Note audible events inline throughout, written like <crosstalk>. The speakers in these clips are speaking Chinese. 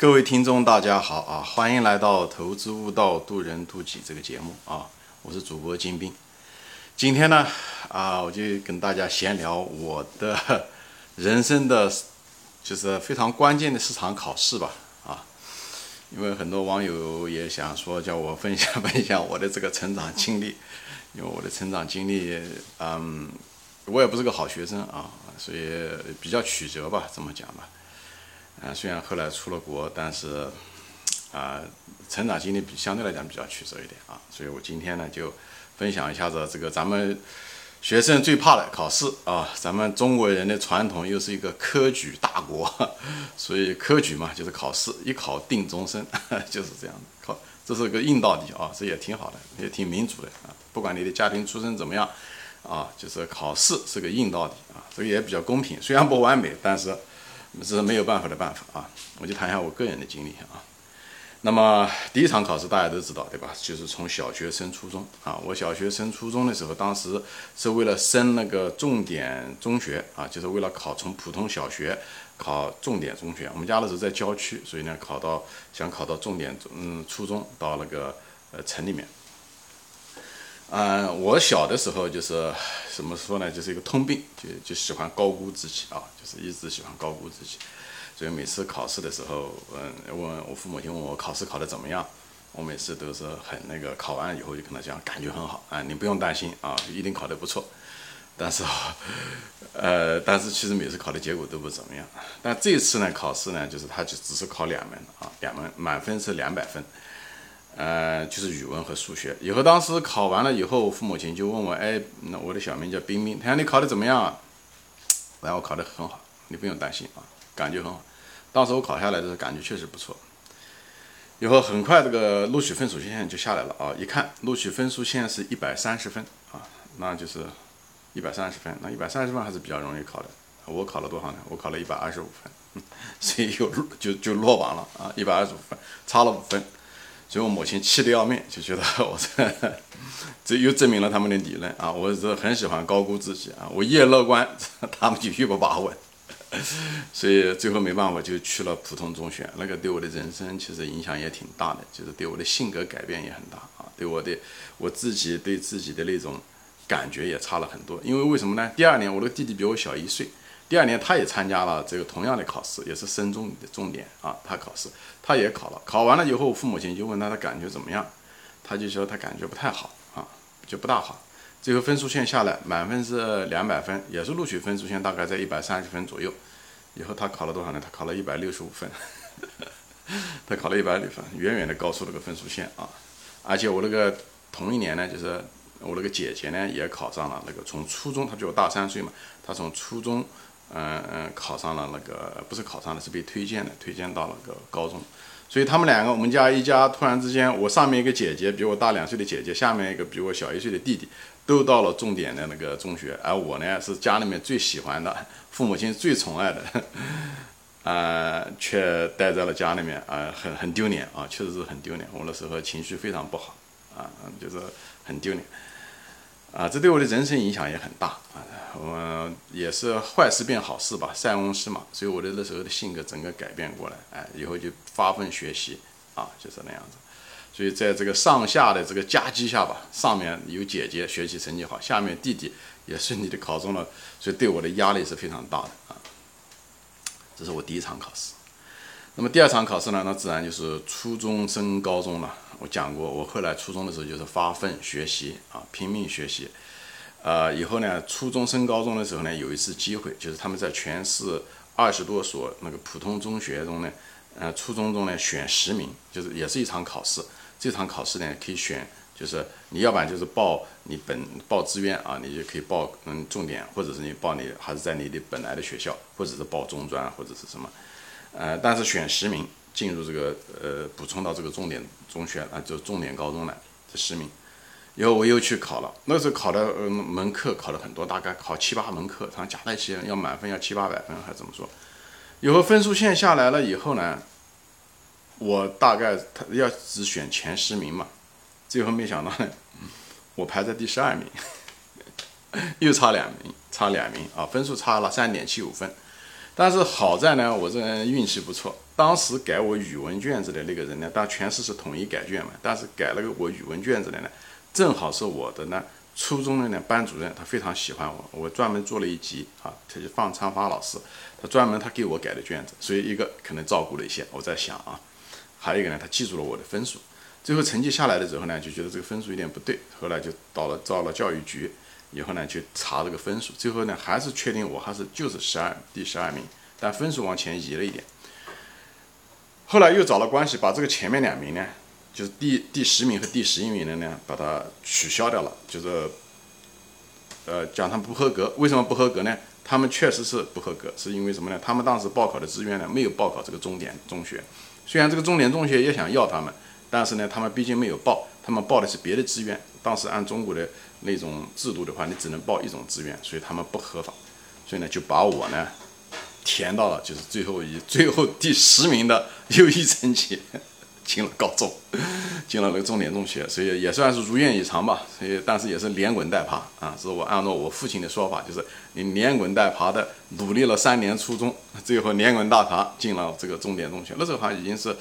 各位听众，大家好啊！欢迎来到《投资悟道，渡人渡己》这个节目啊！我是主播金兵。今天呢，啊，我就跟大家闲聊我的人生的，就是非常关键的市场考试吧啊！因为很多网友也想说，叫我分享分享我的这个成长经历，因为我的成长经历，嗯，我也不是个好学生啊，所以比较曲折吧，这么讲吧。啊，虽然后来出了国，但是，啊，成长经历比相对来讲比较曲折一点啊，所以我今天呢就分享一下子这个咱们学生最怕的考试啊，咱们中国人的传统又是一个科举大国，<laughs> 所以科举嘛就是考试，一考定终身，<laughs> 就是这样，考这是个硬道理啊，这也挺好的，也挺民主的啊，不管你的家庭出身怎么样啊，就是考试是个硬道理啊，这个也比较公平，虽然不完美，但是。这是没有办法的办法啊！我就谈一下我个人的经历啊。那么第一场考试大家都知道对吧？就是从小学升初中啊。我小学升初中的时候，当时是为了升那个重点中学啊，就是为了考从普通小学考重点中学。我们家的时候在郊区，所以呢考到想考到重点嗯初中到那个呃城里面。嗯，我小的时候就是怎么说呢，就是一个通病，就就喜欢高估自己啊，就是一直喜欢高估自己，所以每次考试的时候，嗯，问我父母亲问我考试考得怎么样，我每次都是很那个，考完以后就跟他讲，感觉很好啊，你不用担心啊，一定考得不错。但是，<laughs> 呃，但是其实每次考的结果都不怎么样。但这次呢，考试呢，就是他就只是考两门啊，两门满分是两百分。呃，就是语文和数学。以后当时考完了以后，父母亲就问我，哎，那我的小名叫冰冰，他说你考的怎么样啊？然后我考的很好，你不用担心啊，感觉很好。当时我考下来的时候，感觉确实不错。以后很快这个录取分数线就下来了啊，一看录取分数线是一百三十分啊，那就是一百三十分，那一百三十分还是比较容易考的。我考了多少呢？我考了一百二十五分，<laughs> 所以又就就落榜了啊，一百二十五分，差了五分。所以我母亲气得要命，就觉得我这 <laughs> 这又证明了他们的理论啊！我是很喜欢高估自己啊，我越乐观，他们就越不把握。<laughs> 所以最后没办法就去了普通中学，那个对我的人生其实影响也挺大的，就是对我的性格改变也很大啊，对我的我自己对自己的那种感觉也差了很多。因为为什么呢？第二年我那个弟弟比我小一岁。第二年，他也参加了这个同样的考试，也是升中的重点啊。他考试，他也考了。考完了以后，父母亲就问他，他感觉怎么样？他就说他感觉不太好啊，就不大好。最后分数线下来，满分是两百分，也是录取分数线大概在一百三十分左右。以后他考了多少呢？他考了一百六十五分，<laughs> 他考了一百六分，远远的高出了个分数线啊。而且我那个同一年呢，就是我那个姐姐呢，也考上了那个从初中，她比我大三岁嘛，她从初中。嗯嗯，考上了那个不是考上了，是被推荐的，推荐到了个高中。所以他们两个，我们家一家突然之间，我上面一个姐姐比我大两岁的姐姐，下面一个比我小一岁的弟弟，都到了重点的那个中学，而我呢是家里面最喜欢的，父母亲最宠爱的，啊，却待在了家里面啊，很很丢脸啊，确实是很丢脸。我那时候情绪非常不好啊，就是很丢脸。啊，这对我的人生影响也很大啊！我也是坏事变好事吧，塞翁失马，所以我的那时候的性格整个改变过来，哎，以后就发奋学习啊，就是那样子。所以在这个上下的这个夹击下吧，上面有姐姐学习成绩好，下面弟弟也顺利的考中了，所以对我的压力是非常大的啊。这是我第一场考试。那么第二场考试呢，那自然就是初中升高中了。我讲过，我后来初中的时候就是发奋学习啊，拼命学习。呃，以后呢，初中升高中的时候呢，有一次机会，就是他们在全市二十多所那个普通中学中呢，呃，初中中呢选十名，就是也是一场考试。这场考试呢可以选，就是你要不然就是报你本报志愿啊，你就可以报嗯重点，或者是你报你还是在你的本来的学校，或者是报中专或者是什么，呃，但是选十名。进入这个呃，补充到这个重点中学啊，就重点高中来，这十名，以后我又去考了。那时候考的呃门课考了很多，大概考七八门课，他加在一起要满分要七八百分，还是怎么说？以后分数线下来了以后呢，我大概他要只选前十名嘛，最后没想到呢，我排在第十二名，<laughs> 又差两名，差两名啊，分数差了三点七五分。但是好在呢，我这人运气不错。当时改我语文卷子的那个人呢，但全市是统一改卷嘛，但是改了个我语文卷子的呢，正好是我的呢初中的呢班主任，他非常喜欢我，我专门做了一集啊，他就放昌发老师，他专门他给我改的卷子，所以一个可能照顾了一些，我在想啊，还有一个呢，他记住了我的分数，最后成绩下来的时候呢，就觉得这个分数有点不对，后来就到了到了教育局，以后呢去查这个分数，最后呢还是确定我还是就是十二第十二名，但分数往前移了一点。后来又找了关系，把这个前面两名呢，就是第第十名和第十一名的呢，把它取消掉了，就是，呃，讲他们不合格。为什么不合格呢？他们确实是不合格，是因为什么呢？他们当时报考的志愿呢，没有报考这个重点中学。虽然这个重点中学也想要他们，但是呢，他们毕竟没有报，他们报的是别的志愿。当时按中国的那种制度的话，你只能报一种志愿，所以他们不合法。所以呢，就把我呢。填到了，就是最后以最后第十名的优异成绩进了高中，进了那个重点中学，所以也算是如愿以偿吧。所以，但是也是连滚带爬啊，是我按照我父亲的说法，就是你连滚带爬的努力了三年初中，最后连滚带爬进了这个重点中学。那时候好像已经是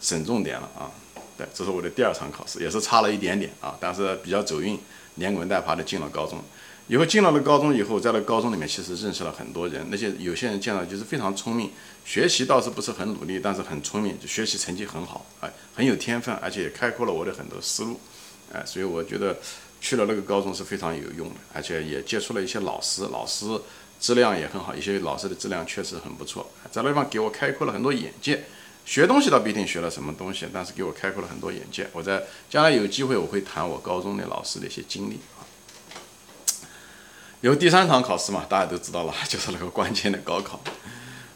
省重点了啊。对，这是我的第二场考试，也是差了一点点啊，但是比较走运，连滚带爬的进了高中。以后进了了高中以后，在那高中里面，其实认识了很多人。那些有些人见到就是非常聪明，学习倒是不是很努力，但是很聪明，学习成绩很好，哎，很有天分，而且也开阔了我的很多思路，哎，所以我觉得去了那个高中是非常有用的，而且也接触了一些老师，老师质量也很好，一些老师的质量确实很不错，在那地方给我开阔了很多眼界。学东西倒不一定学了什么东西，但是给我开阔了很多眼界。我在将来有机会我会谈我高中的老师的一些经历。有第三场考试嘛，大家都知道了，<laughs> 就是那个关键的高考。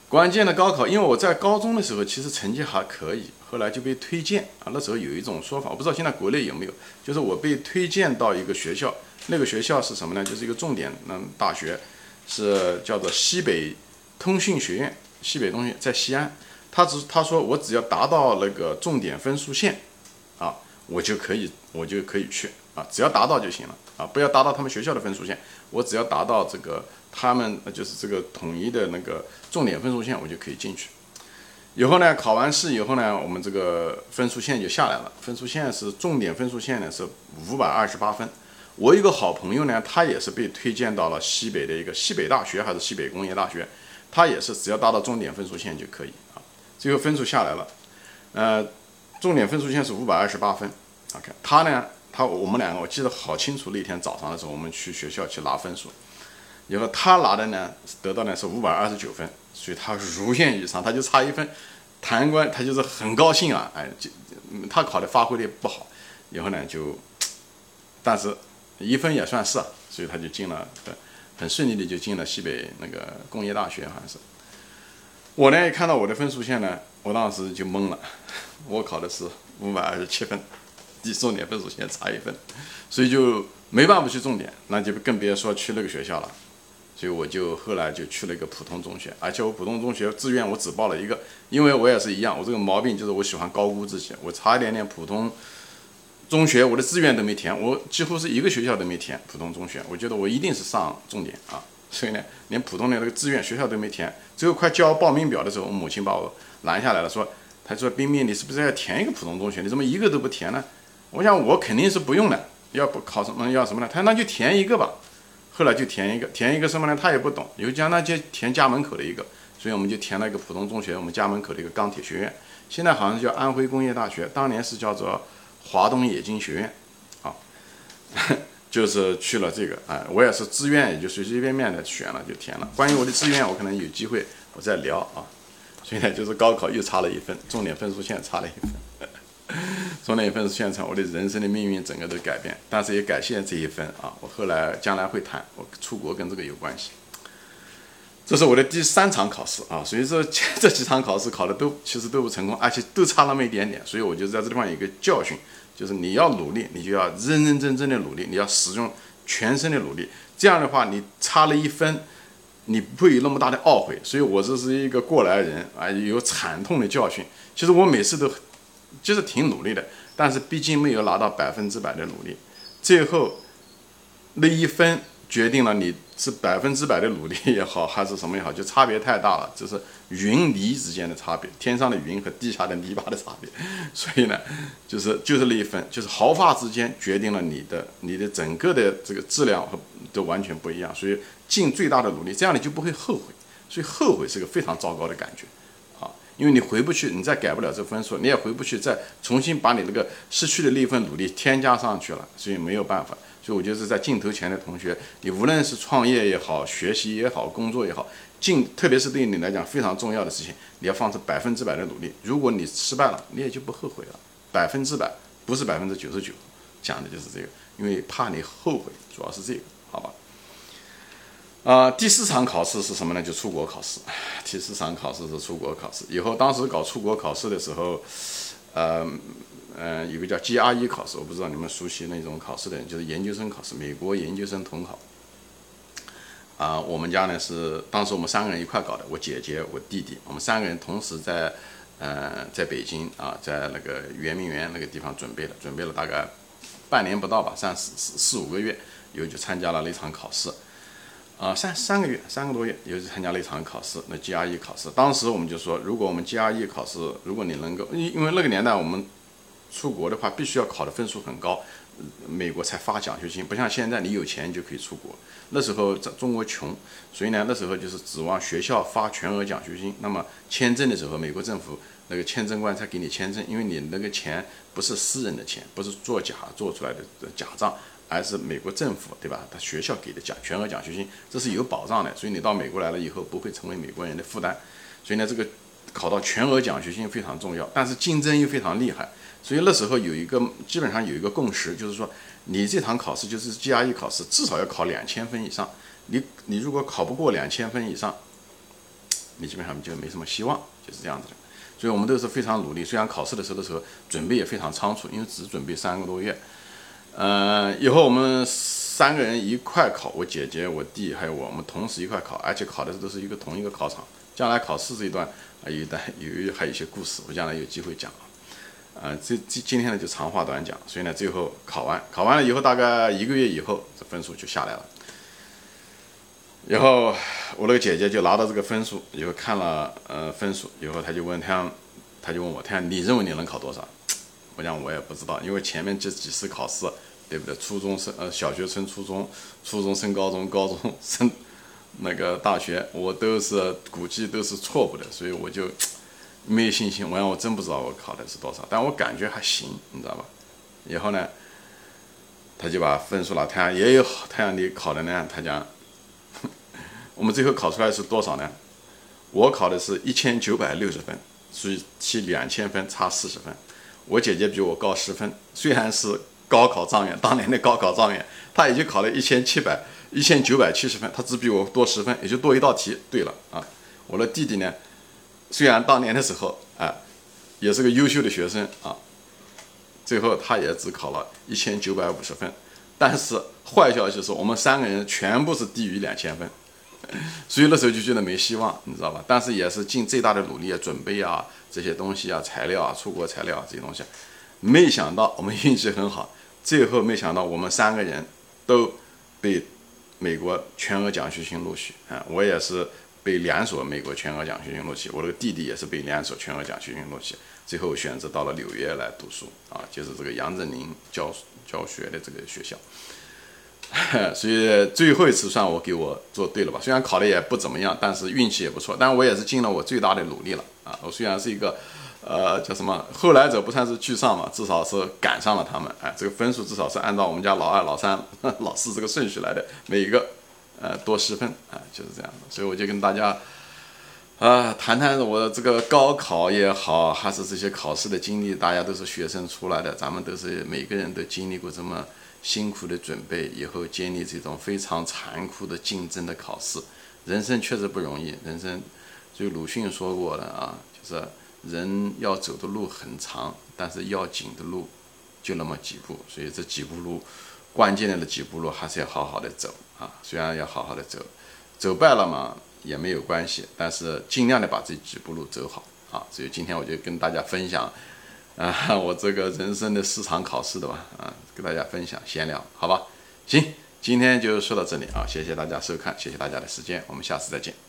关键的高考，因为我在高中的时候其实成绩还可以，后来就被推荐啊。那时候有一种说法，我不知道现在国内有没有，就是我被推荐到一个学校，那个学校是什么呢？就是一个重点嗯大学，是叫做西北通讯学院。西北通讯在西安，他只他说我只要达到那个重点分数线，啊，我就可以我就可以去啊，只要达到就行了。啊，不要达到他们学校的分数线，我只要达到这个他们就是这个统一的那个重点分数线，我就可以进去。以后呢，考完试以后呢，我们这个分数线就下来了。分数线是重点分数线呢是五百二十八分。我一个好朋友呢，他也是被推荐到了西北的一个西北大学还是西北工业大学，他也是只要达到重点分数线就可以啊。最后分数下来了，呃，重点分数线是五百二十八分。OK，他呢？他我们两个我记得好清楚，那天早上的时候，我们去学校去拿分数，以后他拿的呢，得到呢是五百二十九分，所以他如愿以偿，他就差一分，贪官他就是很高兴啊，哎，就他考的发挥的不好，以后呢就，但是一分也算是，所以他就进了，很顺利的就进了西北那个工业大学，好像是。我呢一看到我的分数线呢，我当时就懵了，<laughs> 我考的是五百二十七分。重点分数线差一分，所以就没办法去重点，那就更别说去那个学校了。所以我就后来就去了一个普通中学，而且我普通中学志愿我只报了一个，因为我也是一样，我这个毛病就是我喜欢高估自己，我差一点点普通中学我的志愿都没填，我几乎是一个学校都没填普通中学，我觉得我一定是上重点啊，所以呢，连普通的那个志愿学校都没填。最后快交报名表的时候，我母亲把我拦下来了，说：“他说冰冰，你是不是要填一个普通中学？你怎么一个都不填呢？”我想我肯定是不用的，要不考什么要什么呢？他那就填一个吧。后来就填一个，填一个什么呢？他也不懂，有讲那就填家门口的一个，所以我们就填了一个普通中学，我们家门口的一个钢铁学院，现在好像叫安徽工业大学，当年是叫做华东冶金学院，啊，<laughs> 就是去了这个，哎，我也是自愿，也就随随便便的选了就填了。关于我的志愿，我可能有机会我再聊啊。所以呢，就是高考又差了一分，重点分数线差了一分。<laughs> 重点一份是现场，我的人生的命运整个都改变，但是也感谢这一分啊！我后来将来会谈，我出国跟这个有关系。这是我的第三场考试啊，所以说这几场考试考的都其实都不成功，而且都差那么一点点，所以我就在这地方有一个教训，就是你要努力，你就要认认真真的努力，你要使用全身的努力，这样的话你差了一分，你不会有那么大的懊悔。所以我这是一个过来人啊，有惨痛的教训。其实我每次都。就是挺努力的，但是毕竟没有拿到百分之百的努力，最后那一分决定了你是百分之百的努力也好，还是什么也好，就差别太大了，就是云泥之间的差别，天上的云和地下的泥巴的差别。所以呢，就是就是那一分，就是毫发之间决定了你的你的整个的这个质量和都完全不一样。所以尽最大的努力，这样你就不会后悔。所以后悔是个非常糟糕的感觉，因为你回不去，你再改不了这分数，你也回不去，再重新把你那个失去的那份努力添加上去了，所以没有办法。所以我觉得在镜头前的同学，你无论是创业也好，学习也好，工作也好，镜特别是对你来讲非常重要的事情，你要放出百分之百的努力。如果你失败了，你也就不后悔了，百分之百，不是百分之九十九，讲的就是这个，因为怕你后悔，主要是这个，好吧？啊，第四场考试是什么呢？就出国考试。第四场考试是出国考试。以后当时搞出国考试的时候，呃，嗯，有个叫 GRE 考试，我不知道你们熟悉那种考试的人，就是研究生考试，美国研究生统考。啊，我们家呢是当时我们三个人一块搞的，我姐姐、我弟弟，我们三个人同时在，呃，在北京啊，在那个圆明园那个地方准备了，准备了大概半年不到吧，三四四四五个月，以后就参加了那场考试。啊，三三个月，三个多月，又是参加了一场考试，那 GRE 考试。当时我们就说，如果我们 GRE 考试，如果你能够，因因为那个年代我们出国的话，必须要考的分数很高，美国才发奖学金，不像现在你有钱就可以出国。那时候在中国穷，所以呢，那时候就是指望学校发全额奖学金。那么签证的时候，美国政府那个签证官才给你签证，因为你那个钱不是私人的钱，不是作假做出来的假账。而是美国政府对吧？他学校给的奖全额奖学金，这是有保障的，所以你到美国来了以后不会成为美国人的负担。所以呢，这个考到全额奖学金非常重要，但是竞争又非常厉害。所以那时候有一个基本上有一个共识，就是说你这堂考试就是 GRE 考试，至少要考两千分以上。你你如果考不过两千分以上，你基本上就没什么希望，就是这样子的。所以我们都是非常努力，虽然考试的时候的时候准备也非常仓促，因为只准备三个多月。嗯，以后我们三个人一块考，我姐姐、我弟还有我我们同时一块考，而且考的都是一个同一个考场。将来考试这一段啊，有一段有还有一些故事，我将来有机会讲啊。这这今天呢就长话短讲，所以呢最后考完，考完了以后大概一个月以后，这分数就下来了。然后我那个姐姐就拿到这个分数，以后看了呃分数以后，她就问她，她就问我，她你认为你能考多少？我讲我也不知道，因为前面这几次考试。对不对？初中升呃，小学升初中，初中升高中，高中 <laughs> 升那个大学，我都是估计都是错误的，所以我就没有信心。我讲我真不知道我考的是多少，但我感觉还行，你知道吧？以后呢，他就把分数了，他讲也有他讲你考的呢，他讲 <laughs> 我们最后考出来是多少呢？我考的是一千九百六十分，所以其两千分差四十分。我姐姐比我高十分，虽然是。高考状元，当年的高考状元，他也就考了一千七百一千九百七十分，他只比我多十分，也就多一道题。对了啊，我的弟弟呢，虽然当年的时候啊，也是个优秀的学生啊，最后他也只考了一千九百五十分，但是坏消息是我们三个人全部是低于两千分，<laughs> 所以那时候就觉得没希望，你知道吧？但是也是尽最大的努力准备啊，这些东西啊，材料啊，出国材料啊这些东西，没想到我们运气很好。<laughs> 最后没想到，我们三个人都被美国全额奖学金录取啊！我也是被两所美国全额奖学金录取，我那个弟弟也是被两所全额奖学金录取，最后选择到了纽约来读书啊，就是这个杨振宁教教学的这个学校。<laughs> 所以最后一次算我给我做对了吧？虽然考的也不怎么样，但是运气也不错，但我也是尽了我最大的努力了啊！我虽然是一个。呃，叫什么？后来者不算是居上嘛，至少是赶上了他们。哎，这个分数至少是按照我们家老二、老三、老四这个顺序来的，每一个呃多十分，哎，就是这样的。所以我就跟大家啊谈谈我这个高考也好，还是这些考试的经历。大家都是学生出来的，咱们都是每个人都经历过这么辛苦的准备，以后经历这种非常残酷的竞争的考试，人生确实不容易。人生就鲁迅说过了啊，就是。人要走的路很长，但是要紧的路就那么几步，所以这几步路，关键的几步路还是要好好的走啊。虽然要好好的走，走败了嘛也没有关系，但是尽量的把这几步路走好啊。所以今天我就跟大家分享啊，我这个人生的四场考试的吧啊，跟大家分享闲聊，好吧？行，今天就说到这里啊，谢谢大家收看，谢谢大家的时间，我们下次再见。